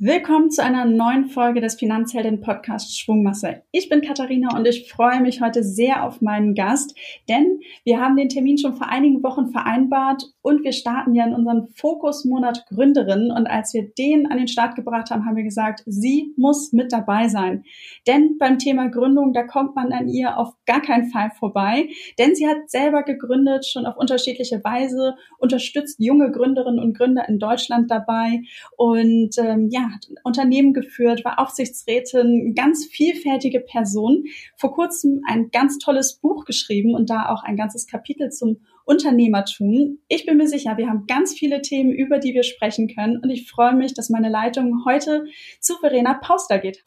Willkommen zu einer neuen Folge des Finanzhelden Podcasts Schwungmasse. Ich bin Katharina und ich freue mich heute sehr auf meinen Gast, denn wir haben den Termin schon vor einigen Wochen vereinbart und wir starten ja in unseren Fokusmonat Gründerin und als wir den an den Start gebracht haben, haben wir gesagt, sie muss mit dabei sein. Denn beim Thema Gründung, da kommt man an ihr auf gar keinen Fall vorbei, denn sie hat selber gegründet, schon auf unterschiedliche Weise, unterstützt junge Gründerinnen und Gründer in Deutschland dabei und ähm, ja, hat Unternehmen geführt, war Aufsichtsrätin, ganz vielfältige Person. Vor kurzem ein ganz tolles Buch geschrieben und da auch ein ganzes Kapitel zum Unternehmertum. Ich bin mir sicher, wir haben ganz viele Themen, über die wir sprechen können und ich freue mich, dass meine Leitung heute zu Verena Pauster geht.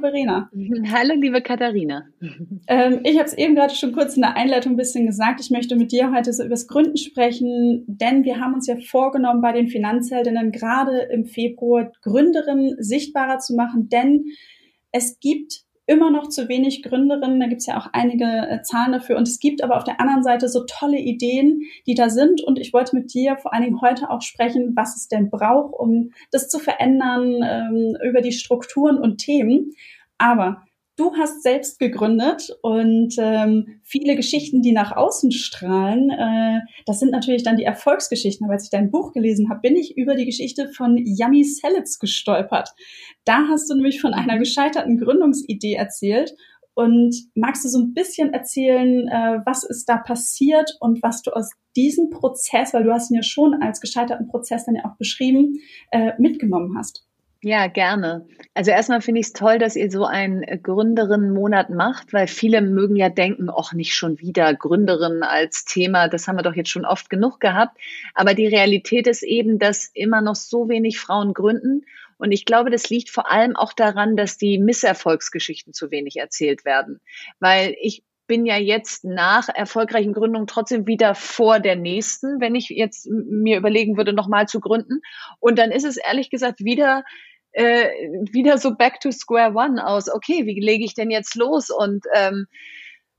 Verena. Hallo, liebe Katharina. Ähm, ich habe es eben gerade schon kurz in der Einleitung ein bisschen gesagt. Ich möchte mit dir heute so übers Gründen sprechen, denn wir haben uns ja vorgenommen, bei den Finanzheldinnen gerade im Februar Gründerinnen sichtbarer zu machen, denn es gibt immer noch zu wenig Gründerinnen. Da gibt es ja auch einige äh, Zahlen dafür. Und es gibt aber auf der anderen Seite so tolle Ideen, die da sind. Und ich wollte mit dir vor allen Dingen heute auch sprechen, was es denn braucht, um das zu verändern, ähm, über die Strukturen und Themen. Aber du hast selbst gegründet und ähm, viele Geschichten, die nach außen strahlen, äh, das sind natürlich dann die Erfolgsgeschichten. Aber als ich dein Buch gelesen habe, bin ich über die Geschichte von Yummy Salads gestolpert. Da hast du nämlich von einer gescheiterten Gründungsidee erzählt. Und magst du so ein bisschen erzählen, äh, was ist da passiert und was du aus diesem Prozess, weil du hast ihn ja schon als gescheiterten Prozess dann ja auch beschrieben, äh, mitgenommen hast? Ja, gerne. Also erstmal finde ich es toll, dass ihr so einen Gründerinnenmonat macht, weil viele mögen ja denken, ach, nicht schon wieder Gründerin als Thema, das haben wir doch jetzt schon oft genug gehabt. Aber die Realität ist eben, dass immer noch so wenig Frauen gründen. Und ich glaube, das liegt vor allem auch daran, dass die Misserfolgsgeschichten zu wenig erzählt werden. Weil ich bin ja jetzt nach erfolgreichen Gründungen trotzdem wieder vor der nächsten, wenn ich jetzt mir überlegen würde, nochmal zu gründen. Und dann ist es ehrlich gesagt wieder äh, wieder so back to square one aus. Okay, wie lege ich denn jetzt los und ähm,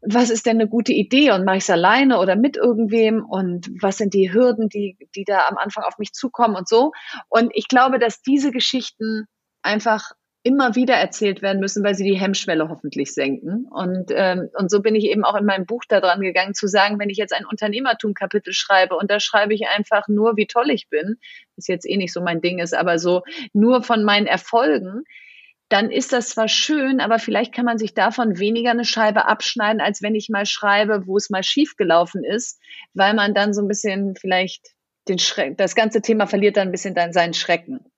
was ist denn eine gute Idee und mache ich es alleine oder mit irgendwem und was sind die Hürden, die, die da am Anfang auf mich zukommen und so. Und ich glaube, dass diese Geschichten einfach immer wieder erzählt werden müssen, weil sie die Hemmschwelle hoffentlich senken. Und, ähm, und so bin ich eben auch in meinem Buch daran gegangen, zu sagen, wenn ich jetzt ein Unternehmertum-Kapitel schreibe und da schreibe ich einfach nur, wie toll ich bin, was jetzt eh nicht so mein Ding ist, aber so nur von meinen Erfolgen, dann ist das zwar schön, aber vielleicht kann man sich davon weniger eine Scheibe abschneiden, als wenn ich mal schreibe, wo es mal schief gelaufen ist, weil man dann so ein bisschen vielleicht den Schreck, das ganze Thema verliert dann ein bisschen dann seinen Schrecken.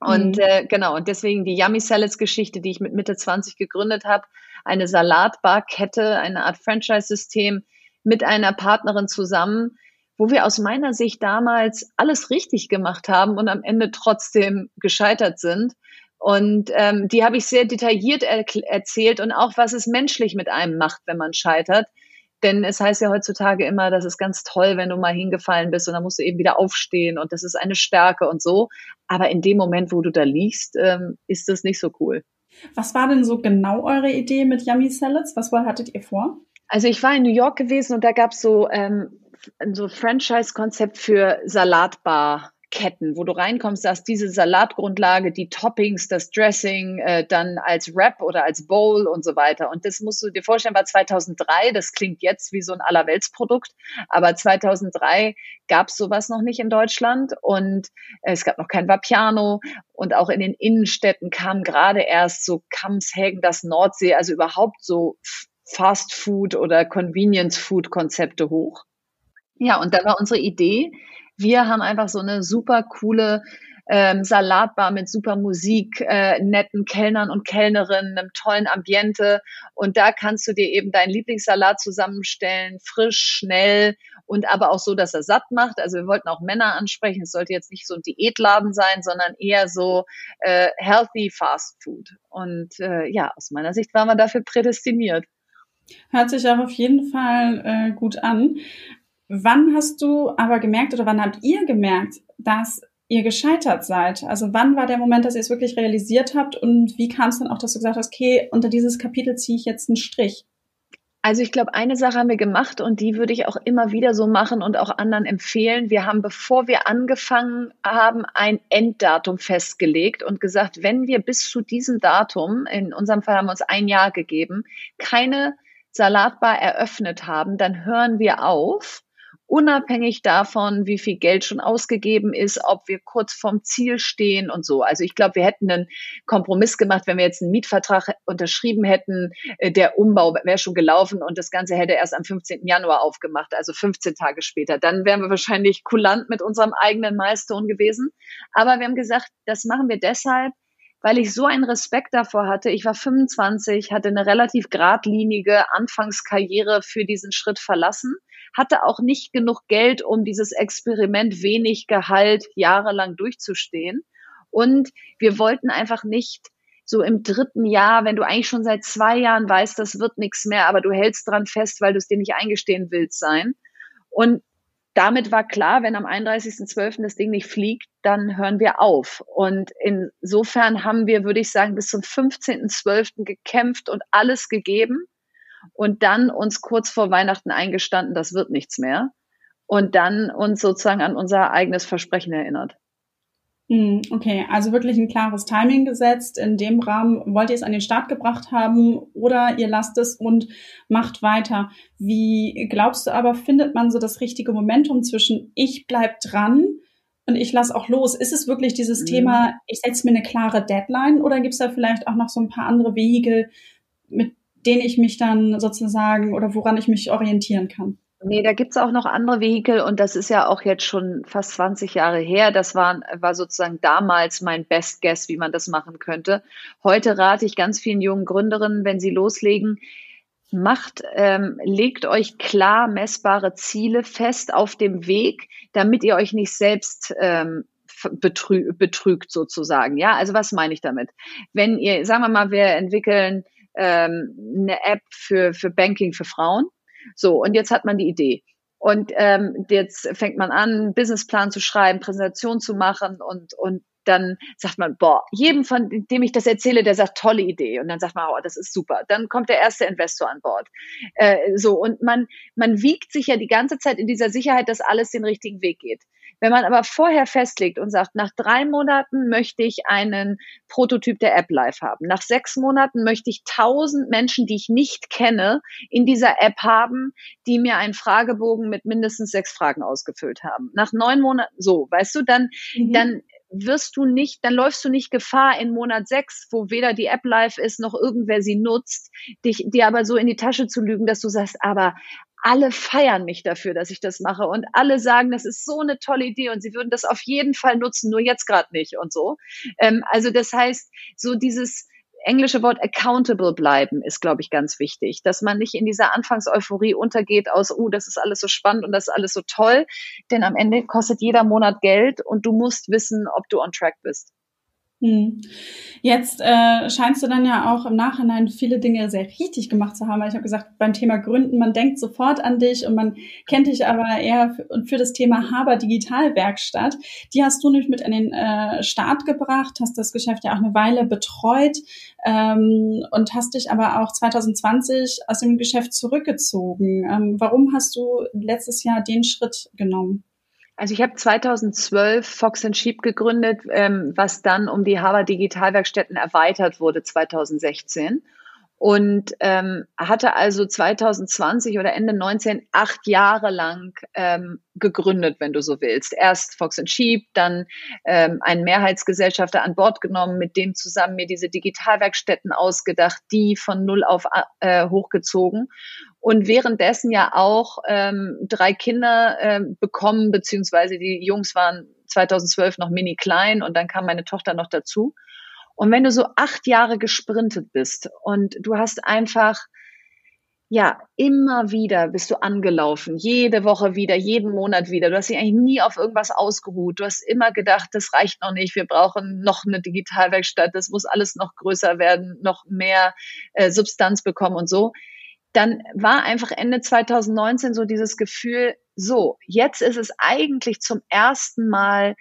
Und mhm. äh, genau, und deswegen die Yummy Salads Geschichte, die ich mit Mitte 20 gegründet habe, eine Salatbarkette, eine Art Franchise-System mit einer Partnerin zusammen, wo wir aus meiner Sicht damals alles richtig gemacht haben und am Ende trotzdem gescheitert sind. Und ähm, die habe ich sehr detailliert er erzählt und auch, was es menschlich mit einem macht, wenn man scheitert. Denn es heißt ja heutzutage immer, das ist ganz toll, wenn du mal hingefallen bist und dann musst du eben wieder aufstehen und das ist eine Stärke und so. Aber in dem Moment, wo du da liegst, ähm, ist das nicht so cool. Was war denn so genau eure Idee mit Yummy Salads? Was hattet ihr vor? Also ich war in New York gewesen und da gab es so ähm, so Franchise-Konzept für Salatbar Ketten, wo du reinkommst, dass diese Salatgrundlage, die Toppings, das Dressing äh, dann als Wrap oder als Bowl und so weiter. Und das musst du dir vorstellen, war 2003, das klingt jetzt wie so ein Allerweltsprodukt, aber 2003 gab es sowas noch nicht in Deutschland und es gab noch kein Vapiano und auch in den Innenstädten kam gerade erst so Kamshagen, das Nordsee, also überhaupt so Fast Food oder Convenience Food Konzepte hoch. Ja, und da war unsere Idee, wir haben einfach so eine super coole ähm, Salatbar mit super Musik, äh, netten Kellnern und Kellnerinnen, einem tollen Ambiente. Und da kannst du dir eben deinen Lieblingssalat zusammenstellen, frisch, schnell und aber auch so, dass er satt macht. Also wir wollten auch Männer ansprechen. Es sollte jetzt nicht so ein Diätladen sein, sondern eher so äh, healthy Fast Food. Und äh, ja, aus meiner Sicht waren wir dafür prädestiniert. Hört sich auch auf jeden Fall äh, gut an. Wann hast du aber gemerkt oder wann habt ihr gemerkt, dass ihr gescheitert seid? Also wann war der Moment, dass ihr es wirklich realisiert habt und wie kam es dann auch, dass du gesagt hast, okay, unter dieses Kapitel ziehe ich jetzt einen Strich? Also ich glaube, eine Sache haben wir gemacht und die würde ich auch immer wieder so machen und auch anderen empfehlen. Wir haben, bevor wir angefangen haben, ein Enddatum festgelegt und gesagt, wenn wir bis zu diesem Datum, in unserem Fall haben wir uns ein Jahr gegeben, keine Salatbar eröffnet haben, dann hören wir auf unabhängig davon, wie viel Geld schon ausgegeben ist, ob wir kurz vorm Ziel stehen und so. Also ich glaube, wir hätten einen Kompromiss gemacht, wenn wir jetzt einen Mietvertrag unterschrieben hätten. Äh, der Umbau wäre schon gelaufen und das Ganze hätte erst am 15. Januar aufgemacht, also 15 Tage später. Dann wären wir wahrscheinlich kulant mit unserem eigenen Milestone gewesen. Aber wir haben gesagt, das machen wir deshalb, weil ich so einen Respekt davor hatte. Ich war 25, hatte eine relativ geradlinige Anfangskarriere für diesen Schritt verlassen hatte auch nicht genug Geld, um dieses Experiment wenig Gehalt jahrelang durchzustehen. Und wir wollten einfach nicht so im dritten Jahr, wenn du eigentlich schon seit zwei Jahren weißt, das wird nichts mehr, aber du hältst dran fest, weil du es dir nicht eingestehen willst sein. Und damit war klar, wenn am 31.12. das Ding nicht fliegt, dann hören wir auf. Und insofern haben wir, würde ich sagen, bis zum 15.12. gekämpft und alles gegeben und dann uns kurz vor Weihnachten eingestanden, das wird nichts mehr und dann uns sozusagen an unser eigenes Versprechen erinnert. Hm, okay, also wirklich ein klares Timing gesetzt. In dem Rahmen wollt ihr es an den Start gebracht haben oder ihr lasst es und macht weiter. Wie glaubst du aber, findet man so das richtige Momentum zwischen ich bleib dran und ich lass auch los? Ist es wirklich dieses mhm. Thema, ich setze mir eine klare Deadline oder gibt es da vielleicht auch noch so ein paar andere Vehikel, mit denen ich mich dann sozusagen oder woran ich mich orientieren kann. Nee, da gibt's auch noch andere Vehikel und das ist ja auch jetzt schon fast 20 Jahre her. Das war, war sozusagen damals mein Best Guess, wie man das machen könnte. Heute rate ich ganz vielen jungen Gründerinnen, wenn sie loslegen, macht, ähm, legt euch klar messbare Ziele fest auf dem Weg, damit ihr euch nicht selbst ähm, betrü betrügt sozusagen. Ja, also was meine ich damit? Wenn ihr, sagen wir mal, wir entwickeln ähm, eine App für, für Banking für Frauen. So, und jetzt hat man die Idee. Und ähm, jetzt fängt man an, einen Businessplan zu schreiben, Präsentation zu machen und, und dann sagt man, boah, jedem von dem ich das erzähle, der sagt, tolle Idee. Und dann sagt man, oh, das ist super. Dann kommt der erste Investor an Bord. Äh, so, und man, man wiegt sich ja die ganze Zeit in dieser Sicherheit, dass alles den richtigen Weg geht. Wenn man aber vorher festlegt und sagt, nach drei Monaten möchte ich einen Prototyp der App live haben, nach sechs Monaten möchte ich tausend Menschen, die ich nicht kenne, in dieser App haben, die mir einen Fragebogen mit mindestens sechs Fragen ausgefüllt haben. Nach neun Monaten, so, weißt du, dann, mhm. dann wirst du nicht, dann läufst du nicht Gefahr in Monat sechs, wo weder die App live ist, noch irgendwer sie nutzt, dich, dir aber so in die Tasche zu lügen, dass du sagst, aber alle feiern mich dafür, dass ich das mache und alle sagen, das ist so eine tolle Idee und sie würden das auf jeden Fall nutzen, nur jetzt gerade nicht und so. Ähm, also das heißt, so dieses englische Wort accountable bleiben ist, glaube ich, ganz wichtig, dass man nicht in dieser Anfangseuphorie untergeht aus, uh, das ist alles so spannend und das ist alles so toll, denn am Ende kostet jeder Monat Geld und du musst wissen, ob du on track bist. Hm. Jetzt äh, scheinst du dann ja auch im Nachhinein viele Dinge sehr richtig gemacht zu haben. Weil ich habe gesagt, beim Thema Gründen, man denkt sofort an dich und man kennt dich aber eher für, für das Thema Haber Digitalwerkstatt. Die hast du nämlich mit an den äh, Start gebracht, hast das Geschäft ja auch eine Weile betreut ähm, und hast dich aber auch 2020 aus dem Geschäft zurückgezogen. Ähm, warum hast du letztes Jahr den Schritt genommen? Also ich habe 2012 Fox Sheep gegründet, ähm, was dann um die Harvard Digitalwerkstätten erweitert wurde 2016 und ähm, hatte also 2020 oder Ende 19 acht Jahre lang ähm, gegründet, wenn du so willst. Erst Fox Sheep, dann ähm, einen Mehrheitsgesellschafter an Bord genommen, mit dem zusammen mir diese Digitalwerkstätten ausgedacht, die von null auf äh, hochgezogen und währenddessen ja auch ähm, drei Kinder äh, bekommen, beziehungsweise die Jungs waren 2012 noch mini klein und dann kam meine Tochter noch dazu. Und wenn du so acht Jahre gesprintet bist und du hast einfach, ja, immer wieder bist du angelaufen, jede Woche wieder, jeden Monat wieder. Du hast dich eigentlich nie auf irgendwas ausgeruht. Du hast immer gedacht, das reicht noch nicht, wir brauchen noch eine Digitalwerkstatt, das muss alles noch größer werden, noch mehr äh, Substanz bekommen und so dann war einfach Ende 2019 so dieses Gefühl, so, jetzt ist es eigentlich zum ersten Mal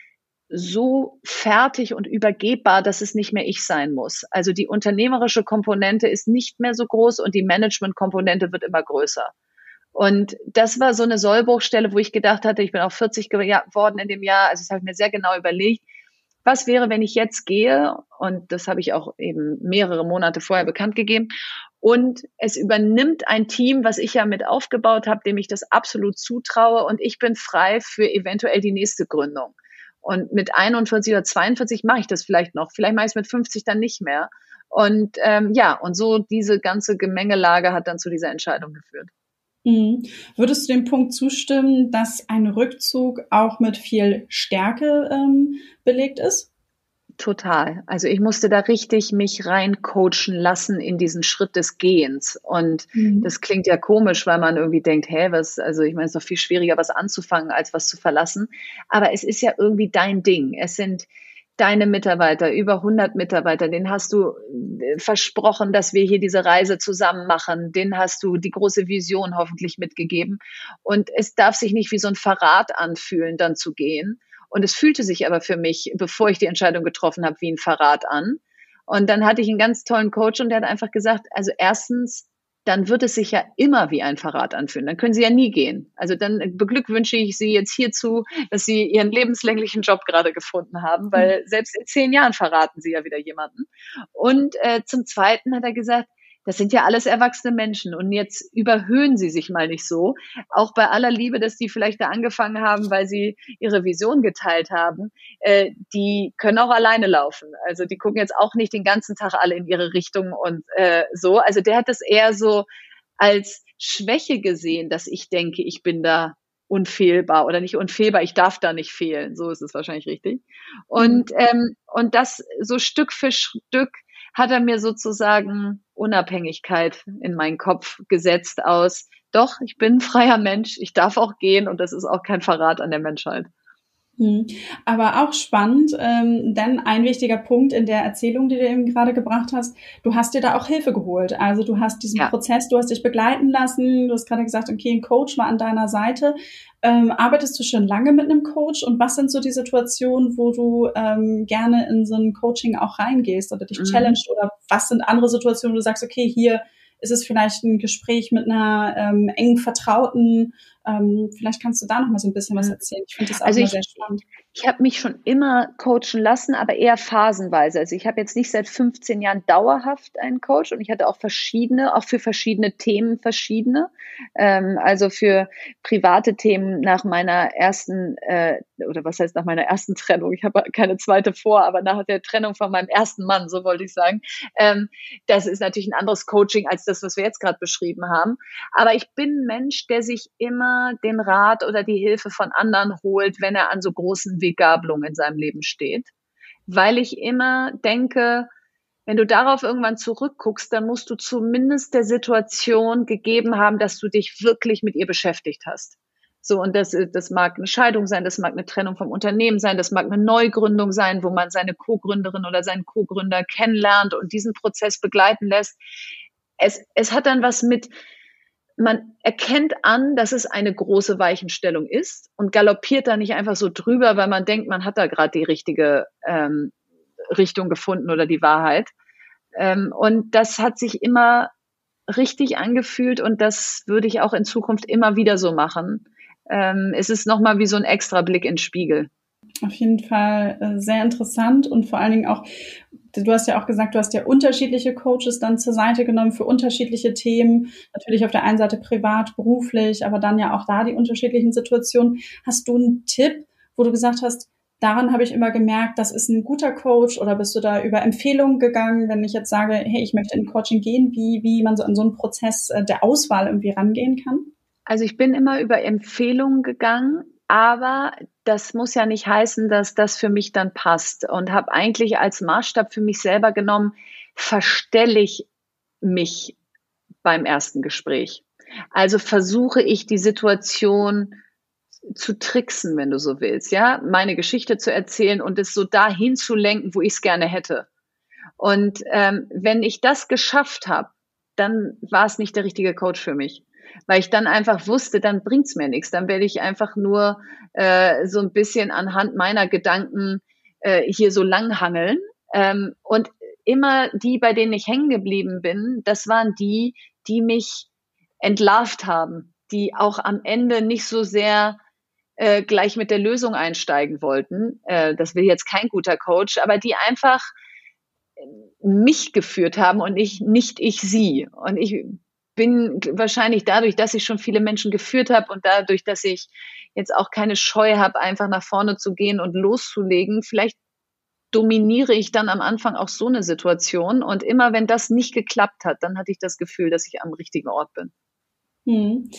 so fertig und übergebbar, dass es nicht mehr ich sein muss. Also die unternehmerische Komponente ist nicht mehr so groß und die Management-Komponente wird immer größer. Und das war so eine Sollbruchstelle, wo ich gedacht hatte, ich bin auch 40 geworden in dem Jahr, also das habe ich mir sehr genau überlegt, was wäre, wenn ich jetzt gehe? Und das habe ich auch eben mehrere Monate vorher bekannt gegeben. Und es übernimmt ein Team, was ich ja mit aufgebaut habe, dem ich das absolut zutraue. Und ich bin frei für eventuell die nächste Gründung. Und mit 41 oder 42 mache ich das vielleicht noch. Vielleicht mache ich es mit 50 dann nicht mehr. Und ähm, ja, und so diese ganze Gemengelage hat dann zu dieser Entscheidung geführt. Mhm. Würdest du dem Punkt zustimmen, dass ein Rückzug auch mit viel Stärke ähm, belegt ist? Total. Also ich musste da richtig mich reincoachen lassen in diesen Schritt des Gehens. Und mhm. das klingt ja komisch, weil man irgendwie denkt, hä, was, also ich meine, es ist doch viel schwieriger, was anzufangen, als was zu verlassen. Aber es ist ja irgendwie dein Ding. Es sind deine Mitarbeiter, über 100 Mitarbeiter, den hast du äh, versprochen, dass wir hier diese Reise zusammen machen. Den hast du die große Vision hoffentlich mitgegeben. Und es darf sich nicht wie so ein Verrat anfühlen, dann zu gehen. Und es fühlte sich aber für mich, bevor ich die Entscheidung getroffen habe, wie ein Verrat an. Und dann hatte ich einen ganz tollen Coach und der hat einfach gesagt, also erstens, dann wird es sich ja immer wie ein Verrat anfühlen. Dann können Sie ja nie gehen. Also dann beglückwünsche ich Sie jetzt hierzu, dass Sie Ihren lebenslänglichen Job gerade gefunden haben, weil mhm. selbst in zehn Jahren verraten Sie ja wieder jemanden. Und äh, zum Zweiten hat er gesagt, das sind ja alles erwachsene Menschen und jetzt überhöhen sie sich mal nicht so. Auch bei aller Liebe, dass die vielleicht da angefangen haben, weil sie ihre Vision geteilt haben, äh, die können auch alleine laufen. Also die gucken jetzt auch nicht den ganzen Tag alle in ihre Richtung und äh, so. Also der hat das eher so als Schwäche gesehen, dass ich denke, ich bin da unfehlbar oder nicht unfehlbar, ich darf da nicht fehlen. So ist es wahrscheinlich richtig. Und, mhm. ähm, und das so Stück für Stück hat er mir sozusagen Unabhängigkeit in meinen Kopf gesetzt aus, doch, ich bin ein freier Mensch, ich darf auch gehen und das ist auch kein Verrat an der Menschheit. Hm. Aber auch spannend, ähm, denn ein wichtiger Punkt in der Erzählung, die du eben gerade gebracht hast, du hast dir da auch Hilfe geholt. Also du hast diesen ja. Prozess, du hast dich begleiten lassen, du hast gerade gesagt, okay, ein Coach war an deiner Seite. Ähm, arbeitest du schon lange mit einem Coach und was sind so die Situationen, wo du ähm, gerne in so ein Coaching auch reingehst oder dich mhm. challenged oder was sind andere Situationen, wo du sagst, okay, hier ist es vielleicht ein Gespräch mit einer ähm, engen Vertrauten ähm, vielleicht kannst du da noch mal so ein bisschen was erzählen. Ich finde das auch also ich, sehr spannend. Ich habe mich schon immer coachen lassen, aber eher phasenweise. Also ich habe jetzt nicht seit 15 Jahren dauerhaft einen Coach und ich hatte auch verschiedene, auch für verschiedene Themen verschiedene. Ähm, also für private Themen nach meiner ersten, äh, oder was heißt nach meiner ersten Trennung? Ich habe keine zweite vor, aber nach der Trennung von meinem ersten Mann, so wollte ich sagen. Ähm, das ist natürlich ein anderes Coaching als das, was wir jetzt gerade beschrieben haben. Aber ich bin ein Mensch, der sich immer den Rat oder die Hilfe von anderen holt, wenn er an so großen Weggabelungen in seinem Leben steht. Weil ich immer denke, wenn du darauf irgendwann zurückguckst, dann musst du zumindest der Situation gegeben haben, dass du dich wirklich mit ihr beschäftigt hast. So, und das, das mag eine Scheidung sein, das mag eine Trennung vom Unternehmen sein, das mag eine Neugründung sein, wo man seine Co-Gründerin oder seinen Co-Gründer kennenlernt und diesen Prozess begleiten lässt. Es, es hat dann was mit, man erkennt an, dass es eine große Weichenstellung ist und galoppiert da nicht einfach so drüber, weil man denkt, man hat da gerade die richtige ähm, Richtung gefunden oder die Wahrheit. Ähm, und das hat sich immer richtig angefühlt und das würde ich auch in Zukunft immer wieder so machen. Ähm, es ist nochmal wie so ein extra Blick ins Spiegel. Auf jeden Fall äh, sehr interessant und vor allen Dingen auch, du hast ja auch gesagt, du hast ja unterschiedliche Coaches dann zur Seite genommen für unterschiedliche Themen. Natürlich auf der einen Seite privat, beruflich, aber dann ja auch da die unterschiedlichen Situationen. Hast du einen Tipp, wo du gesagt hast, daran habe ich immer gemerkt, das ist ein guter Coach oder bist du da über Empfehlungen gegangen, wenn ich jetzt sage, hey, ich möchte in Coaching gehen, wie, wie man so an so einen Prozess äh, der Auswahl irgendwie rangehen kann? Also ich bin immer über Empfehlungen gegangen, aber das muss ja nicht heißen, dass das für mich dann passt und habe eigentlich als Maßstab für mich selber genommen, verstelle ich mich beim ersten Gespräch. Also versuche ich die Situation zu tricksen, wenn du so willst, ja, meine Geschichte zu erzählen und es so dahin zu lenken, wo ich es gerne hätte. Und ähm, wenn ich das geschafft habe, dann war es nicht der richtige Coach für mich. Weil ich dann einfach wusste, dann bringt's mir nichts. Dann werde ich einfach nur äh, so ein bisschen anhand meiner Gedanken äh, hier so langhangeln. Ähm, und immer die, bei denen ich hängen geblieben bin, das waren die, die mich entlarvt haben, die auch am Ende nicht so sehr äh, gleich mit der Lösung einsteigen wollten. Äh, das will jetzt kein guter Coach, aber die einfach mich geführt haben und ich nicht ich sie. Und ich bin wahrscheinlich dadurch, dass ich schon viele Menschen geführt habe und dadurch, dass ich jetzt auch keine Scheu habe, einfach nach vorne zu gehen und loszulegen, vielleicht dominiere ich dann am Anfang auch so eine Situation. Und immer wenn das nicht geklappt hat, dann hatte ich das Gefühl, dass ich am richtigen Ort bin. Hm.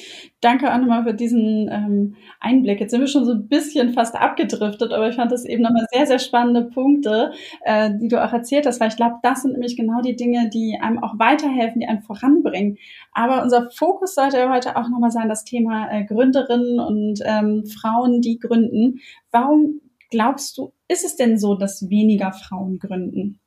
Danke auch nochmal für diesen ähm, Einblick. Jetzt sind wir schon so ein bisschen fast abgedriftet, aber ich fand das eben nochmal sehr, sehr spannende Punkte, äh, die du auch erzählt hast, weil ich glaube, das sind nämlich genau die Dinge, die einem auch weiterhelfen, die einen voranbringen. Aber unser Fokus sollte ja heute auch nochmal sein, das Thema äh, Gründerinnen und ähm, Frauen, die gründen. Warum glaubst du, ist es denn so, dass weniger Frauen gründen?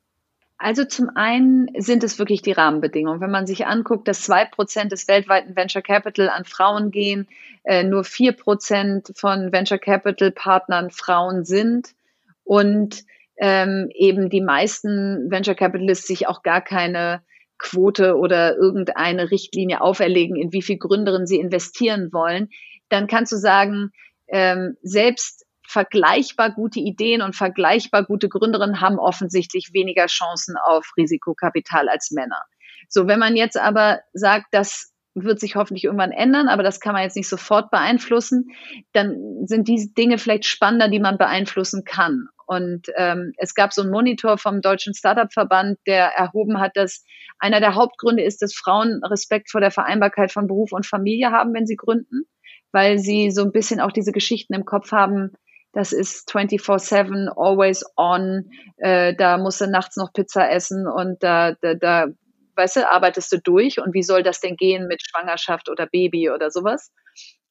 Also zum einen sind es wirklich die Rahmenbedingungen. Wenn man sich anguckt, dass zwei Prozent des weltweiten Venture Capital an Frauen gehen, äh, nur vier Prozent von Venture Capital Partnern Frauen sind und ähm, eben die meisten Venture Capitalists sich auch gar keine Quote oder irgendeine Richtlinie auferlegen, in wie viel Gründerinnen sie investieren wollen, dann kannst du sagen, ähm, selbst vergleichbar gute Ideen und vergleichbar gute Gründerinnen haben offensichtlich weniger Chancen auf Risikokapital als Männer. So, wenn man jetzt aber sagt, das wird sich hoffentlich irgendwann ändern, aber das kann man jetzt nicht sofort beeinflussen, dann sind diese Dinge vielleicht spannender, die man beeinflussen kann. Und ähm, es gab so einen Monitor vom Deutschen Startup-Verband, der erhoben hat, dass einer der Hauptgründe ist, dass Frauen Respekt vor der Vereinbarkeit von Beruf und Familie haben, wenn sie gründen, weil sie so ein bisschen auch diese Geschichten im Kopf haben, das ist 24-7, always on. Äh, da musst du nachts noch Pizza essen und da, da, da, weißt du, arbeitest du durch. Und wie soll das denn gehen mit Schwangerschaft oder Baby oder sowas?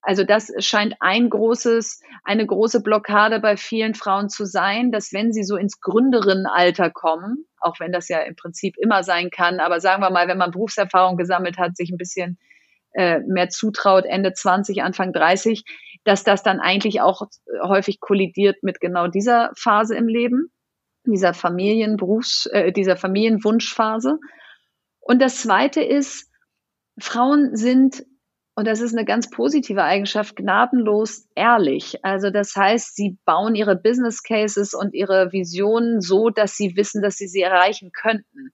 Also das scheint ein großes, eine große Blockade bei vielen Frauen zu sein, dass wenn sie so ins Gründerinnenalter kommen, auch wenn das ja im Prinzip immer sein kann, aber sagen wir mal, wenn man Berufserfahrung gesammelt hat, sich ein bisschen äh, mehr zutraut, Ende 20, Anfang 30, dass das dann eigentlich auch häufig kollidiert mit genau dieser Phase im Leben, dieser Familienberufs, äh, dieser Familienwunschphase. Und das zweite ist, Frauen sind und das ist eine ganz positive Eigenschaft, gnadenlos ehrlich. Also das heißt, sie bauen ihre Business Cases und ihre Visionen so, dass sie wissen, dass sie sie erreichen könnten.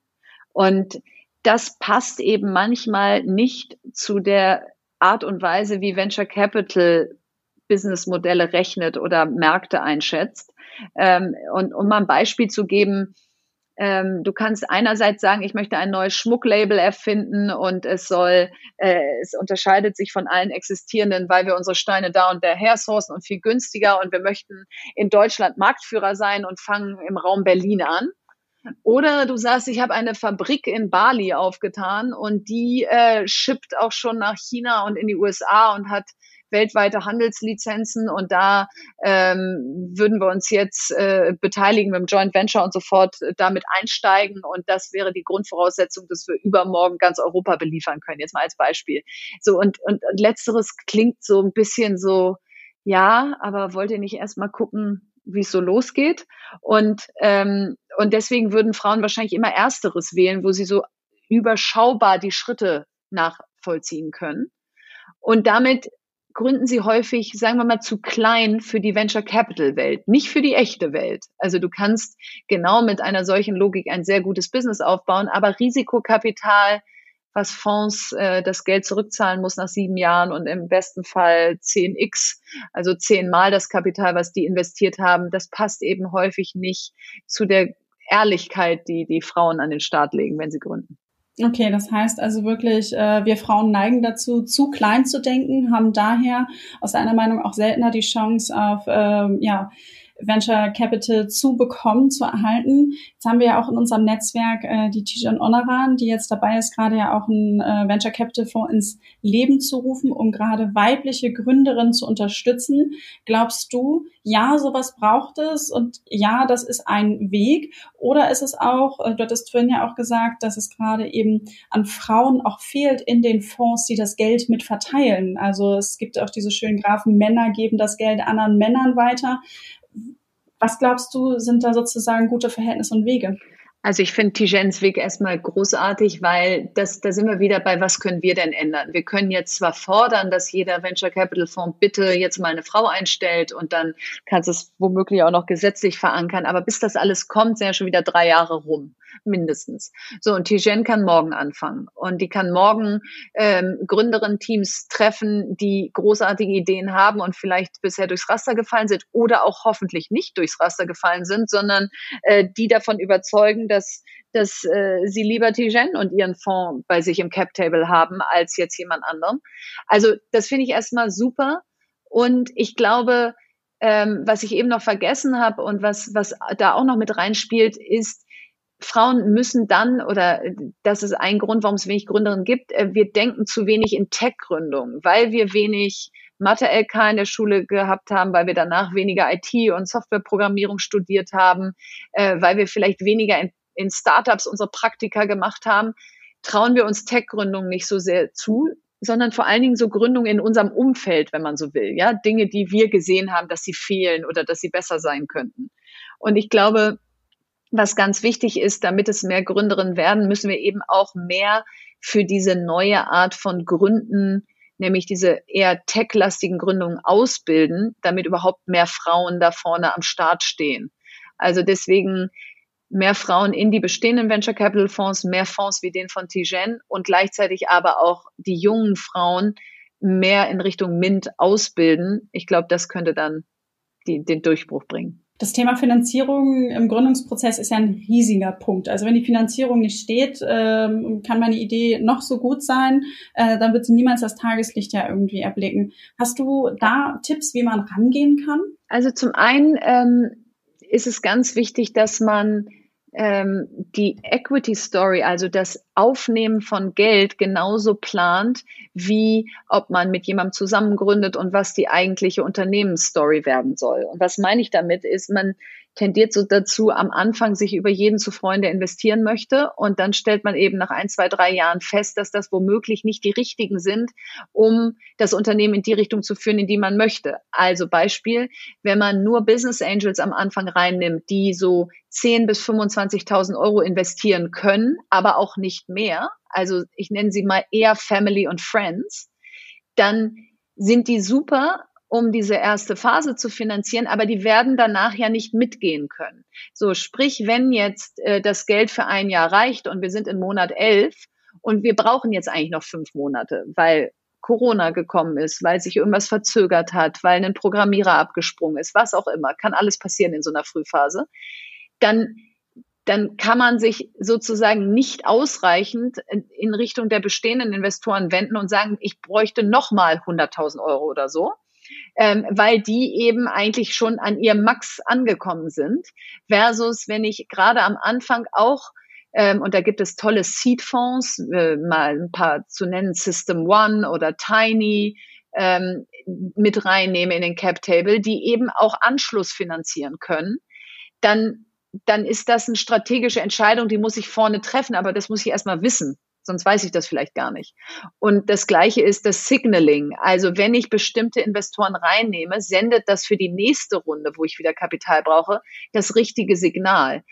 Und das passt eben manchmal nicht zu der Art und Weise, wie Venture Capital Businessmodelle rechnet oder Märkte einschätzt. Ähm, und um mal ein Beispiel zu geben, ähm, du kannst einerseits sagen, ich möchte ein neues Schmucklabel erfinden und es soll, äh, es unterscheidet sich von allen existierenden, weil wir unsere Steine da und daher sourcen und viel günstiger und wir möchten in Deutschland Marktführer sein und fangen im Raum Berlin an. Oder du sagst, ich habe eine Fabrik in Bali aufgetan und die äh, shippt auch schon nach China und in die USA und hat weltweite Handelslizenzen und da ähm, würden wir uns jetzt äh, beteiligen mit dem Joint Venture und sofort äh, damit einsteigen und das wäre die Grundvoraussetzung, dass wir übermorgen ganz Europa beliefern können. Jetzt mal als Beispiel. So und, und, und letzteres klingt so ein bisschen so, ja, aber wollt ihr nicht erstmal gucken, wie es so losgeht? Und, ähm, und deswegen würden Frauen wahrscheinlich immer Ersteres wählen, wo sie so überschaubar die Schritte nachvollziehen können. Und damit gründen sie häufig, sagen wir mal, zu klein für die Venture Capital Welt, nicht für die echte Welt. Also du kannst genau mit einer solchen Logik ein sehr gutes Business aufbauen, aber Risikokapital, was Fonds äh, das Geld zurückzahlen muss nach sieben Jahren und im besten Fall 10x, also zehnmal das Kapital, was die investiert haben, das passt eben häufig nicht zu der Ehrlichkeit, die die Frauen an den Start legen, wenn sie gründen. Okay, das heißt also wirklich, äh, wir Frauen neigen dazu, zu klein zu denken, haben daher aus deiner Meinung auch seltener die Chance auf ähm, ja, Venture Capital zu bekommen, zu erhalten. Jetzt haben wir ja auch in unserem Netzwerk äh, die Tijan Onaran, die jetzt dabei ist, gerade ja auch einen äh, Venture Capital Fonds ins Leben zu rufen, um gerade weibliche Gründerinnen zu unterstützen. Glaubst du, ja, sowas braucht es und ja, das ist ein Weg? Oder ist es auch, äh, du hattest vorhin ja auch gesagt, dass es gerade eben an Frauen auch fehlt in den Fonds, die das Geld mit verteilen. Also es gibt auch diese schönen Graphen, Männer geben das Geld anderen Männern weiter. Was glaubst du, sind da sozusagen gute Verhältnisse und Wege? Also ich finde Tigens Weg erstmal großartig, weil das, da sind wir wieder bei, was können wir denn ändern? Wir können jetzt zwar fordern, dass jeder Venture Capital Fonds bitte jetzt mal eine Frau einstellt und dann kannst du es womöglich auch noch gesetzlich verankern, aber bis das alles kommt, sind ja schon wieder drei Jahre rum mindestens. So, und Tijen kann morgen anfangen. Und die kann morgen ähm, Gründerinnen-Teams treffen, die großartige Ideen haben und vielleicht bisher durchs Raster gefallen sind oder auch hoffentlich nicht durchs Raster gefallen sind, sondern äh, die davon überzeugen, dass dass äh, sie lieber Tijen und ihren Fonds bei sich im Cap-Table haben als jetzt jemand anderen. Also das finde ich erstmal super. Und ich glaube, ähm, was ich eben noch vergessen habe und was, was da auch noch mit reinspielt, ist, Frauen müssen dann, oder das ist ein Grund, warum es wenig Gründerinnen gibt, äh, wir denken zu wenig in Tech-Gründung, weil wir wenig Mathe-LK in der Schule gehabt haben, weil wir danach weniger IT und Softwareprogrammierung studiert haben, äh, weil wir vielleicht weniger in, in Startups unsere Praktika gemacht haben, trauen wir uns Tech-Gründung nicht so sehr zu, sondern vor allen Dingen so Gründungen in unserem Umfeld, wenn man so will, ja, Dinge, die wir gesehen haben, dass sie fehlen oder dass sie besser sein könnten. Und ich glaube, was ganz wichtig ist, damit es mehr Gründerinnen werden, müssen wir eben auch mehr für diese neue Art von Gründen, nämlich diese eher tech-lastigen Gründungen ausbilden, damit überhaupt mehr Frauen da vorne am Start stehen. Also deswegen mehr Frauen in die bestehenden Venture Capital Fonds, mehr Fonds wie den von Tijen und gleichzeitig aber auch die jungen Frauen mehr in Richtung MINT ausbilden. Ich glaube, das könnte dann die, den Durchbruch bringen. Das Thema Finanzierung im Gründungsprozess ist ja ein riesiger Punkt. Also wenn die Finanzierung nicht steht, ähm, kann meine Idee noch so gut sein, äh, dann wird sie niemals das Tageslicht ja irgendwie erblicken. Hast du da Tipps, wie man rangehen kann? Also zum einen ähm, ist es ganz wichtig, dass man ähm, die Equity Story, also das Aufnehmen von Geld, genauso plant, wie ob man mit jemandem zusammengründet und was die eigentliche Unternehmensstory werden soll. Und was meine ich damit ist, man tendiert so dazu, am Anfang sich über jeden zu freuen, der investieren möchte. Und dann stellt man eben nach ein, zwei, drei Jahren fest, dass das womöglich nicht die richtigen sind, um das Unternehmen in die Richtung zu führen, in die man möchte. Also Beispiel, wenn man nur Business Angels am Anfang reinnimmt, die so 10 bis 25.000 Euro investieren können, aber auch nicht mehr. Also ich nenne sie mal eher Family und Friends. Dann sind die super, um diese erste Phase zu finanzieren, aber die werden danach ja nicht mitgehen können. So, sprich, wenn jetzt äh, das Geld für ein Jahr reicht und wir sind in Monat elf und wir brauchen jetzt eigentlich noch fünf Monate, weil Corona gekommen ist, weil sich irgendwas verzögert hat, weil ein Programmierer abgesprungen ist, was auch immer, kann alles passieren in so einer Frühphase, dann dann kann man sich sozusagen nicht ausreichend in Richtung der bestehenden Investoren wenden und sagen, ich bräuchte nochmal 100.000 Euro oder so, ähm, weil die eben eigentlich schon an ihrem Max angekommen sind. Versus, wenn ich gerade am Anfang auch ähm, und da gibt es tolle Seed-Fonds, äh, mal ein paar zu nennen, System One oder Tiny, ähm, mit reinnehme in den Cap-Table, die eben auch Anschluss finanzieren können, dann, dann ist das eine strategische Entscheidung, die muss ich vorne treffen, aber das muss ich erstmal wissen sonst weiß ich das vielleicht gar nicht. Und das Gleiche ist das Signaling. Also wenn ich bestimmte Investoren reinnehme, sendet das für die nächste Runde, wo ich wieder Kapital brauche, das richtige Signal.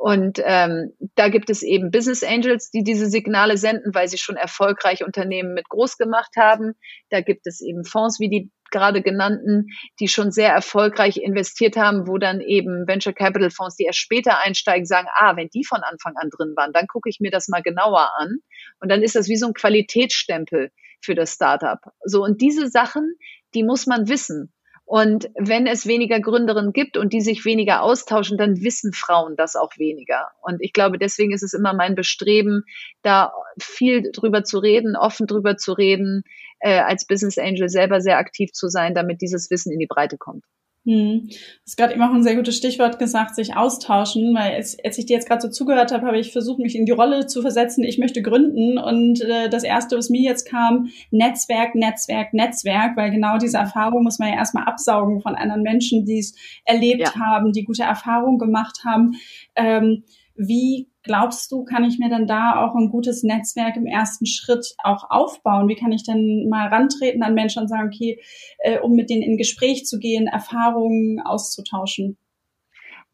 Und ähm, da gibt es eben Business Angels, die diese Signale senden, weil sie schon erfolgreich Unternehmen mit groß gemacht haben. Da gibt es eben Fonds wie die gerade genannten, die schon sehr erfolgreich investiert haben, wo dann eben Venture Capital Fonds, die erst später einsteigen, sagen, ah, wenn die von Anfang an drin waren, dann gucke ich mir das mal genauer an. Und dann ist das wie so ein Qualitätsstempel für das Startup. So, und diese Sachen, die muss man wissen. Und wenn es weniger Gründerinnen gibt und die sich weniger austauschen, dann wissen Frauen das auch weniger. Und ich glaube, deswegen ist es immer mein Bestreben, da viel drüber zu reden, offen drüber zu reden, äh, als Business Angel selber sehr aktiv zu sein, damit dieses Wissen in die Breite kommt. Hm. Du hast gerade eben auch ein sehr gutes Stichwort gesagt, sich austauschen, weil als, als ich dir jetzt gerade so zugehört habe, habe ich versucht, mich in die Rolle zu versetzen, ich möchte gründen und äh, das Erste, was mir jetzt kam, Netzwerk, Netzwerk, Netzwerk, weil genau diese Erfahrung muss man ja erstmal absaugen von anderen Menschen, die es erlebt ja. haben, die gute Erfahrungen gemacht haben. Ähm, wie glaubst du, kann ich mir dann da auch ein gutes Netzwerk im ersten Schritt auch aufbauen? Wie kann ich denn mal rantreten an Menschen und sagen, okay, äh, um mit denen in Gespräch zu gehen, Erfahrungen auszutauschen?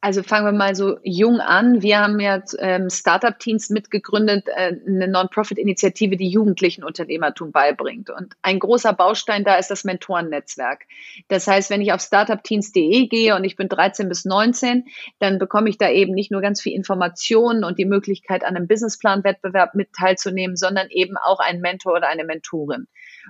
Also fangen wir mal so jung an. Wir haben ja ähm, Startup-Teams mitgegründet, äh, eine Non-Profit-Initiative, die Jugendlichen Unternehmertum beibringt. Und ein großer Baustein da ist das Mentorennetzwerk. Das heißt, wenn ich auf startupteams.de gehe und ich bin 13 bis 19, dann bekomme ich da eben nicht nur ganz viel Informationen und die Möglichkeit, an einem Businessplan-Wettbewerb mit teilzunehmen, sondern eben auch einen Mentor oder eine Mentorin.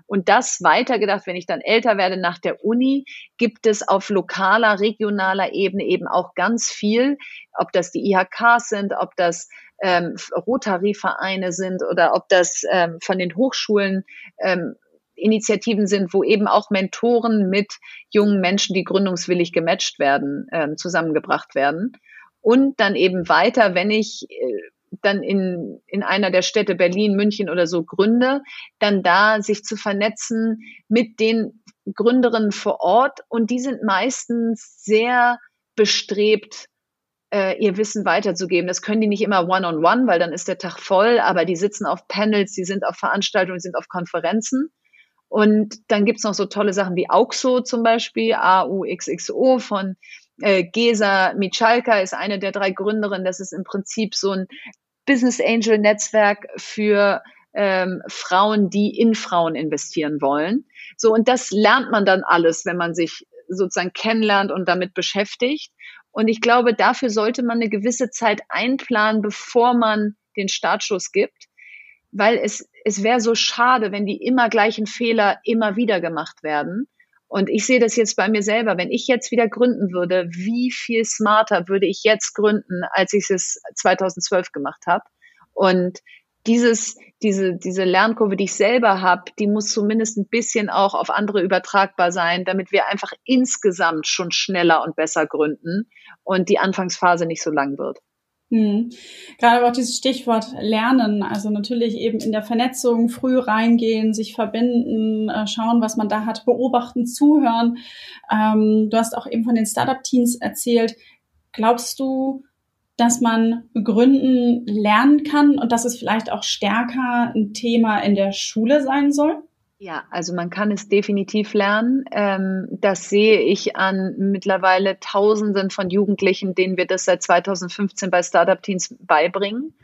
Und das weitergedacht, wenn ich dann älter werde nach der Uni, gibt es auf lokaler, regionaler Ebene eben auch ganz viel, ob das die IHKs sind, ob das ähm, Rotary-Vereine sind oder ob das ähm, von den Hochschulen ähm, Initiativen sind, wo eben auch Mentoren mit jungen Menschen, die gründungswillig gematcht werden, ähm, zusammengebracht werden. Und dann eben weiter, wenn ich äh, dann in, in einer der Städte Berlin, München oder so gründe, dann da sich zu vernetzen mit den Gründerinnen vor Ort. Und die sind meistens sehr bestrebt, äh, ihr Wissen weiterzugeben. Das können die nicht immer one-on-one, -on -one, weil dann ist der Tag voll, aber die sitzen auf Panels, die sind auf Veranstaltungen, die sind auf Konferenzen. Und dann gibt's noch so tolle Sachen wie AUXO zum Beispiel, A-U-X-X-O von äh, Gesa Michalka ist eine der drei Gründerinnen. Das ist im Prinzip so ein Business Angel Netzwerk für ähm, Frauen, die in Frauen investieren wollen. So, und das lernt man dann alles, wenn man sich sozusagen kennenlernt und damit beschäftigt. Und ich glaube, dafür sollte man eine gewisse Zeit einplanen, bevor man den Startschuss gibt, weil es, es wäre so schade, wenn die immer gleichen Fehler immer wieder gemacht werden. Und ich sehe das jetzt bei mir selber. Wenn ich jetzt wieder gründen würde, wie viel smarter würde ich jetzt gründen, als ich es 2012 gemacht habe? Und dieses, diese, diese Lernkurve, die ich selber habe, die muss zumindest ein bisschen auch auf andere übertragbar sein, damit wir einfach insgesamt schon schneller und besser gründen und die Anfangsphase nicht so lang wird. Hm. Gerade auch dieses Stichwort Lernen, also natürlich eben in der Vernetzung früh reingehen, sich verbinden, äh, schauen, was man da hat, beobachten, zuhören. Ähm, du hast auch eben von den Startup-Teams erzählt. Glaubst du, dass man gründen lernen kann und dass es vielleicht auch stärker ein Thema in der Schule sein soll? Ja, also man kann es definitiv lernen. Ähm, das sehe ich an mittlerweile Tausenden von Jugendlichen, denen wir das seit 2015 bei Startup Teams beibringen.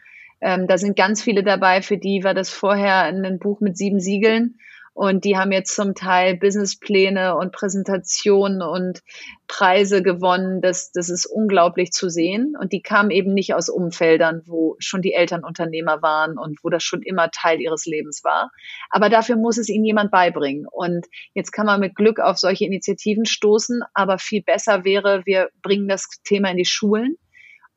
Ähm, da sind ganz viele dabei, für die war das vorher ein Buch mit sieben Siegeln und die haben jetzt zum Teil Businesspläne und Präsentationen und Preise gewonnen. Das, das ist unglaublich zu sehen. Und die kamen eben nicht aus Umfeldern, wo schon die Eltern Unternehmer waren und wo das schon immer Teil ihres Lebens war. Aber dafür muss es ihnen jemand beibringen. Und jetzt kann man mit Glück auf solche Initiativen stoßen. Aber viel besser wäre, wir bringen das Thema in die Schulen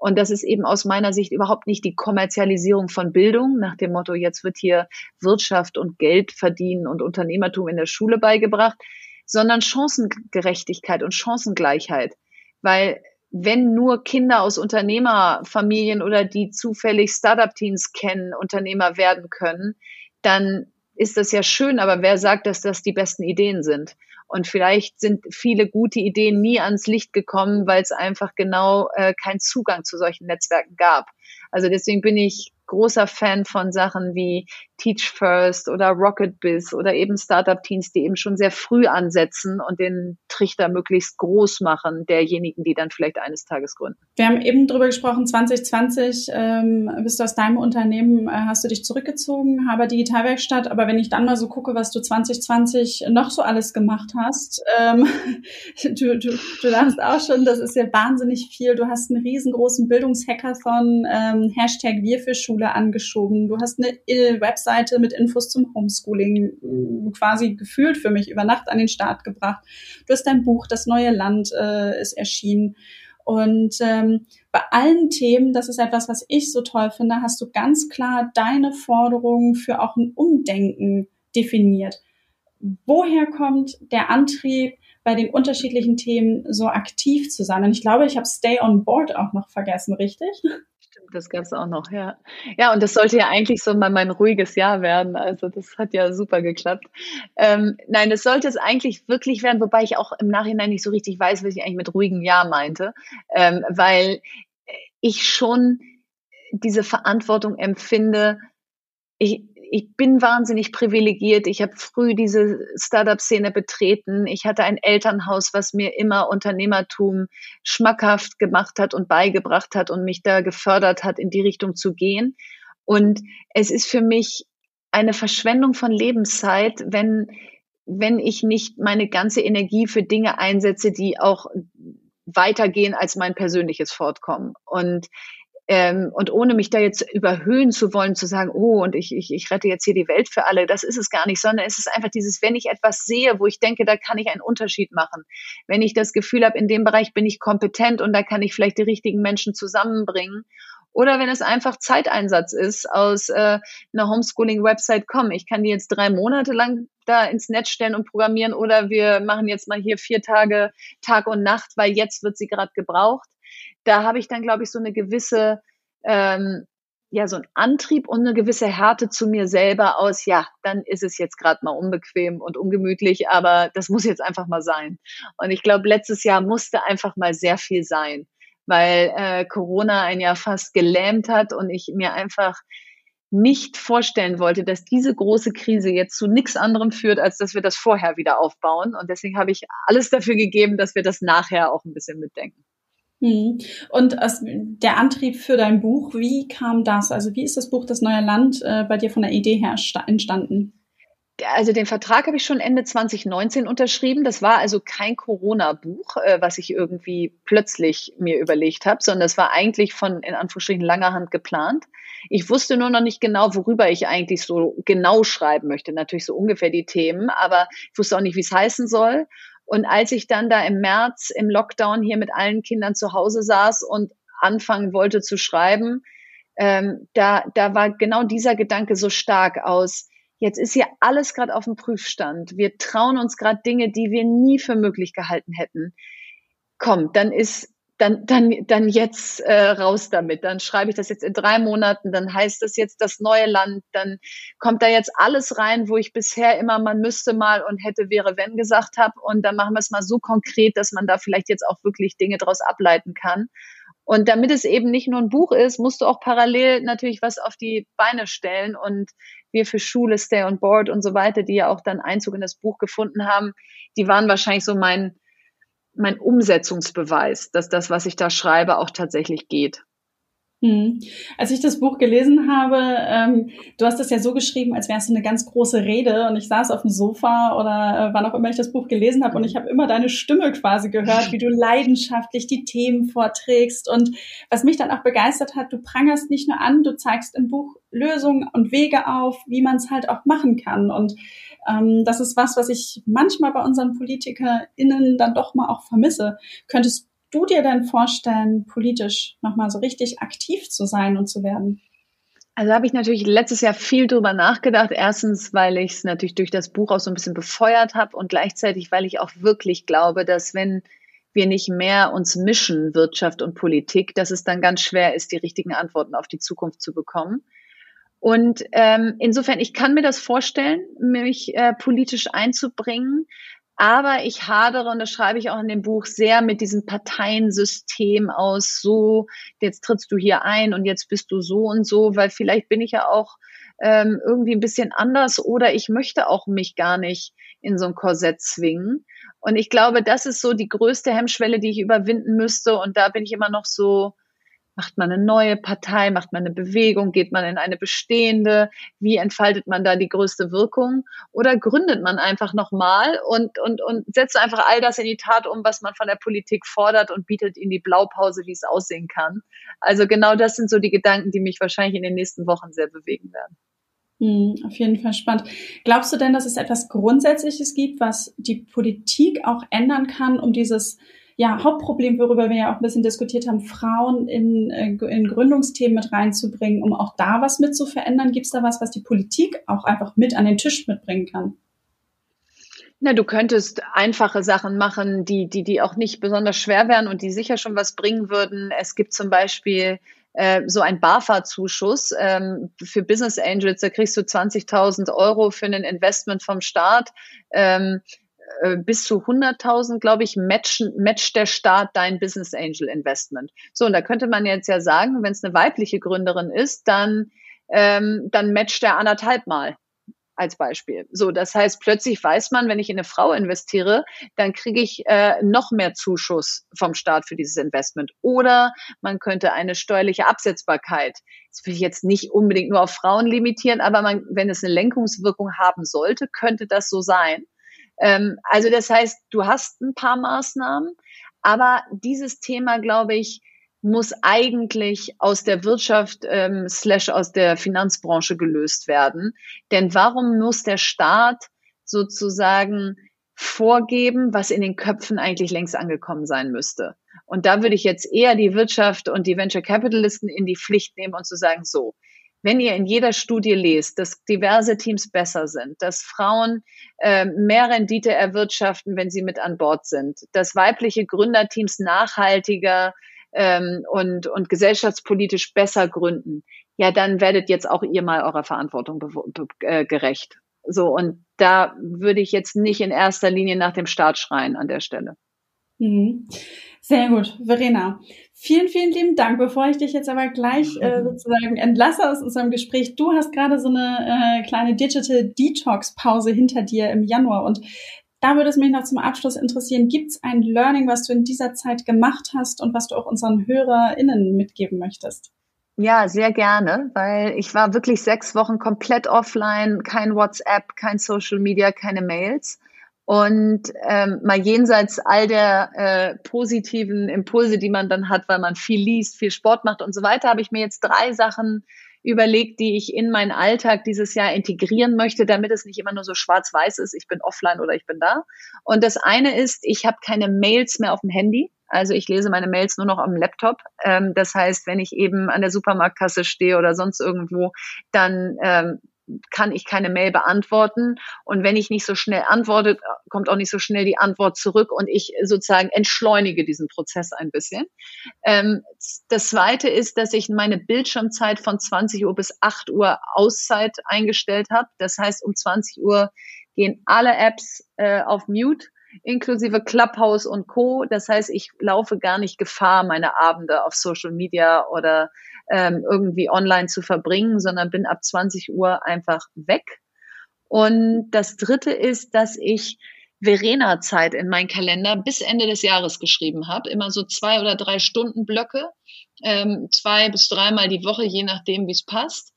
und das ist eben aus meiner Sicht überhaupt nicht die Kommerzialisierung von Bildung nach dem Motto, jetzt wird hier Wirtschaft und Geld verdienen und Unternehmertum in der Schule beigebracht, sondern Chancengerechtigkeit und Chancengleichheit. Weil wenn nur Kinder aus Unternehmerfamilien oder die zufällig Startup-Teams kennen, Unternehmer werden können, dann ist das ja schön, aber wer sagt, dass das die besten Ideen sind? Und vielleicht sind viele gute Ideen nie ans Licht gekommen, weil es einfach genau äh, keinen Zugang zu solchen Netzwerken gab. Also deswegen bin ich großer Fan von Sachen wie Teach First oder Rocket Biz oder eben Startup-Teams, die eben schon sehr früh ansetzen und den Trichter möglichst groß machen, derjenigen, die dann vielleicht eines Tages gründen. Wir haben eben drüber gesprochen, 2020 ähm, bist du aus deinem Unternehmen, äh, hast du dich zurückgezogen, Haber Digitalwerkstatt, aber wenn ich dann mal so gucke, was du 2020 noch so alles gemacht hast, ähm, du, du, du darfst auch schon, das ist ja wahnsinnig viel, du hast einen riesengroßen Bildungshackathon, ähm, Hashtag Wir für Schule angeschoben, du hast eine Webseite mit Infos zum Homeschooling mm, quasi gefühlt für mich über Nacht an den Start gebracht. Du hast dein Buch Das neue Land äh, ist erschienen. Und ähm, bei allen Themen, das ist etwas, was ich so toll finde, hast du ganz klar deine Forderungen für auch ein Umdenken definiert. Woher kommt der Antrieb? bei den unterschiedlichen Themen so aktiv zu sein. Und ich glaube, ich habe Stay on Board auch noch vergessen, richtig? Das gab es auch noch, ja. Ja, und das sollte ja eigentlich so mal mein ruhiges Jahr werden. Also das hat ja super geklappt. Ähm, nein, das sollte es eigentlich wirklich werden, wobei ich auch im Nachhinein nicht so richtig weiß, was ich eigentlich mit ruhigem Jahr meinte, ähm, weil ich schon diese Verantwortung empfinde. Ich, ich bin wahnsinnig privilegiert. Ich habe früh diese Startup-Szene betreten. Ich hatte ein Elternhaus, was mir immer Unternehmertum schmackhaft gemacht hat und beigebracht hat und mich da gefördert hat, in die Richtung zu gehen. Und es ist für mich eine Verschwendung von Lebenszeit, wenn, wenn ich nicht meine ganze Energie für Dinge einsetze, die auch weitergehen als mein persönliches Fortkommen. Und ähm, und ohne mich da jetzt überhöhen zu wollen, zu sagen, oh, und ich, ich, ich rette jetzt hier die Welt für alle, das ist es gar nicht, sondern es ist einfach dieses, wenn ich etwas sehe, wo ich denke, da kann ich einen Unterschied machen. Wenn ich das Gefühl habe, in dem Bereich bin ich kompetent und da kann ich vielleicht die richtigen Menschen zusammenbringen. Oder wenn es einfach Zeiteinsatz ist aus äh, einer Homeschooling-Website, komm, ich kann die jetzt drei Monate lang da ins Netz stellen und programmieren oder wir machen jetzt mal hier vier Tage Tag und Nacht, weil jetzt wird sie gerade gebraucht da habe ich dann, glaube ich, so eine gewisse, ähm, ja, so ein Antrieb und eine gewisse Härte zu mir selber aus, ja, dann ist es jetzt gerade mal unbequem und ungemütlich, aber das muss jetzt einfach mal sein. Und ich glaube, letztes Jahr musste einfach mal sehr viel sein, weil äh, Corona ein Jahr fast gelähmt hat und ich mir einfach nicht vorstellen wollte, dass diese große Krise jetzt zu nichts anderem führt, als dass wir das vorher wieder aufbauen. Und deswegen habe ich alles dafür gegeben, dass wir das nachher auch ein bisschen mitdenken. Hm. Und der Antrieb für dein Buch, wie kam das? Also wie ist das Buch Das neue Land äh, bei dir von der Idee her entstanden? Also den Vertrag habe ich schon Ende 2019 unterschrieben. Das war also kein Corona-Buch, äh, was ich irgendwie plötzlich mir überlegt habe, sondern es war eigentlich von in Anführungsstrichen langer Hand geplant. Ich wusste nur noch nicht genau, worüber ich eigentlich so genau schreiben möchte. Natürlich so ungefähr die Themen, aber ich wusste auch nicht, wie es heißen soll. Und als ich dann da im März im Lockdown hier mit allen Kindern zu Hause saß und anfangen wollte zu schreiben, ähm, da, da war genau dieser Gedanke so stark aus, jetzt ist hier alles gerade auf dem Prüfstand. Wir trauen uns gerade Dinge, die wir nie für möglich gehalten hätten. Komm, dann ist dann, dann, dann jetzt äh, raus damit. Dann schreibe ich das jetzt in drei Monaten, dann heißt das jetzt das neue Land, dann kommt da jetzt alles rein, wo ich bisher immer man müsste mal und hätte, wäre, wenn gesagt habe. Und dann machen wir es mal so konkret, dass man da vielleicht jetzt auch wirklich Dinge draus ableiten kann. Und damit es eben nicht nur ein Buch ist, musst du auch parallel natürlich was auf die Beine stellen. Und wir für Schule, Stay on Board und so weiter, die ja auch dann Einzug in das Buch gefunden haben, die waren wahrscheinlich so mein, mein Umsetzungsbeweis, dass das, was ich da schreibe, auch tatsächlich geht. Hm. Als ich das Buch gelesen habe, ähm, du hast das ja so geschrieben, als wäre es eine ganz große Rede und ich saß auf dem Sofa oder äh, wann auch immer ich das Buch gelesen habe und ich habe immer deine Stimme quasi gehört, wie du leidenschaftlich die Themen vorträgst und was mich dann auch begeistert hat, du prangerst nicht nur an, du zeigst im Buch Lösungen und Wege auf, wie man es halt auch machen kann und das ist was, was ich manchmal bei unseren PolitikerInnen dann doch mal auch vermisse. Könntest du dir denn vorstellen, politisch nochmal so richtig aktiv zu sein und zu werden? Also habe ich natürlich letztes Jahr viel drüber nachgedacht. Erstens, weil ich es natürlich durch das Buch auch so ein bisschen befeuert habe und gleichzeitig, weil ich auch wirklich glaube, dass wenn wir nicht mehr uns mischen, Wirtschaft und Politik, dass es dann ganz schwer ist, die richtigen Antworten auf die Zukunft zu bekommen. Und ähm, insofern, ich kann mir das vorstellen, mich äh, politisch einzubringen, aber ich hadere, und das schreibe ich auch in dem Buch, sehr mit diesem Parteiensystem aus, so, jetzt trittst du hier ein und jetzt bist du so und so, weil vielleicht bin ich ja auch ähm, irgendwie ein bisschen anders oder ich möchte auch mich gar nicht in so ein Korsett zwingen. Und ich glaube, das ist so die größte Hemmschwelle, die ich überwinden müsste. Und da bin ich immer noch so, Macht man eine neue Partei? Macht man eine Bewegung? Geht man in eine bestehende? Wie entfaltet man da die größte Wirkung? Oder gründet man einfach nochmal und, und, und setzt einfach all das in die Tat um, was man von der Politik fordert und bietet ihnen die Blaupause, wie es aussehen kann? Also genau das sind so die Gedanken, die mich wahrscheinlich in den nächsten Wochen sehr bewegen werden. Hm, auf jeden Fall spannend. Glaubst du denn, dass es etwas Grundsätzliches gibt, was die Politik auch ändern kann, um dieses ja, Hauptproblem, worüber wir ja auch ein bisschen diskutiert haben, Frauen in, äh, in Gründungsthemen mit reinzubringen, um auch da was mit zu verändern? Gibt es da was, was die Politik auch einfach mit an den Tisch mitbringen kann? Na, du könntest einfache Sachen machen, die, die, die auch nicht besonders schwer wären und die sicher schon was bringen würden. Es gibt zum Beispiel äh, so ein BAFA-Zuschuss ähm, für Business Angels. Da kriegst du 20.000 Euro für ein Investment vom Staat. Ähm, äh, bis zu 100.000, glaube ich, matchen, matcht der Staat dein Business Angel Investment. So, und da könnte man jetzt ja sagen, wenn es eine weibliche Gründerin ist, dann, ähm, dann matcht der anderthalb Mal als Beispiel. So, das heißt, plötzlich weiß man, wenn ich in eine Frau investiere, dann kriege ich äh, noch mehr Zuschuss vom Staat für dieses Investment. Oder man könnte eine steuerliche Absetzbarkeit, das will ich jetzt nicht unbedingt nur auf Frauen limitieren, aber man, wenn es eine Lenkungswirkung haben sollte, könnte das so sein. Ähm, also das heißt, du hast ein paar Maßnahmen, aber dieses Thema, glaube ich, muss eigentlich aus der Wirtschaft ähm, slash aus der Finanzbranche gelöst werden. Denn warum muss der Staat sozusagen vorgeben, was in den Köpfen eigentlich längst angekommen sein müsste? Und da würde ich jetzt eher die Wirtschaft und die Venture Capitalisten in die Pflicht nehmen und zu sagen, so, wenn ihr in jeder Studie lest, dass diverse Teams besser sind, dass Frauen äh, mehr Rendite erwirtschaften, wenn sie mit an Bord sind, dass weibliche Gründerteams nachhaltiger ähm, und, und gesellschaftspolitisch besser gründen, ja, dann werdet jetzt auch ihr mal eurer Verantwortung äh, gerecht. So, und da würde ich jetzt nicht in erster Linie nach dem Staat schreien an der Stelle. Mhm. Sehr gut, Verena. Vielen, vielen lieben Dank. Bevor ich dich jetzt aber gleich äh, sozusagen entlasse aus unserem Gespräch, du hast gerade so eine äh, kleine Digital Detox Pause hinter dir im Januar und da würde es mich noch zum Abschluss interessieren, gibt es ein Learning, was du in dieser Zeit gemacht hast und was du auch unseren HörerInnen mitgeben möchtest? Ja, sehr gerne, weil ich war wirklich sechs Wochen komplett offline, kein WhatsApp, kein Social Media, keine Mails. Und ähm, mal jenseits all der äh, positiven Impulse, die man dann hat, weil man viel liest, viel Sport macht und so weiter, habe ich mir jetzt drei Sachen überlegt, die ich in meinen Alltag dieses Jahr integrieren möchte, damit es nicht immer nur so schwarz-weiß ist, ich bin offline oder ich bin da. Und das eine ist, ich habe keine Mails mehr auf dem Handy. Also ich lese meine Mails nur noch am Laptop. Ähm, das heißt, wenn ich eben an der Supermarktkasse stehe oder sonst irgendwo, dann ähm, kann ich keine Mail beantworten. Und wenn ich nicht so schnell antworte, kommt auch nicht so schnell die Antwort zurück und ich sozusagen entschleunige diesen Prozess ein bisschen. Ähm, das zweite ist, dass ich meine Bildschirmzeit von 20 Uhr bis 8 Uhr Auszeit eingestellt habe. Das heißt, um 20 Uhr gehen alle Apps äh, auf Mute inklusive Clubhouse und Co. Das heißt, ich laufe gar nicht Gefahr, meine Abende auf Social Media oder ähm, irgendwie online zu verbringen, sondern bin ab 20 Uhr einfach weg. Und das Dritte ist, dass ich Verena-Zeit in meinen Kalender bis Ende des Jahres geschrieben habe. Immer so zwei oder drei Stunden Blöcke, ähm, zwei bis dreimal die Woche, je nachdem, wie es passt.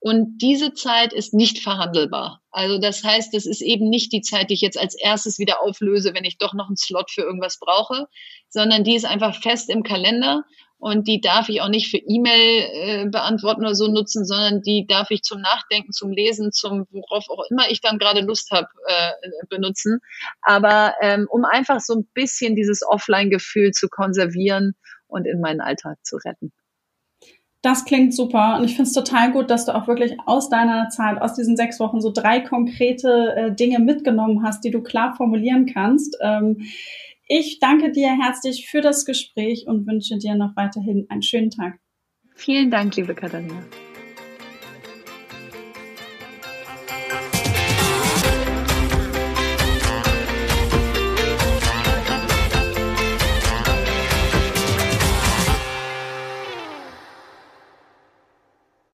Und diese Zeit ist nicht verhandelbar. Also das heißt, das ist eben nicht die Zeit, die ich jetzt als erstes wieder auflöse, wenn ich doch noch einen Slot für irgendwas brauche, sondern die ist einfach fest im Kalender und die darf ich auch nicht für E-Mail äh, beantworten oder so nutzen, sondern die darf ich zum Nachdenken, zum Lesen, zum worauf auch immer ich dann gerade Lust habe, äh, benutzen. Aber ähm, um einfach so ein bisschen dieses Offline-Gefühl zu konservieren und in meinen Alltag zu retten. Das klingt super und ich finde es total gut, dass du auch wirklich aus deiner Zeit, aus diesen sechs Wochen so drei konkrete äh, Dinge mitgenommen hast, die du klar formulieren kannst. Ähm, ich danke dir herzlich für das Gespräch und wünsche dir noch weiterhin einen schönen Tag. Vielen Dank, liebe Katharina.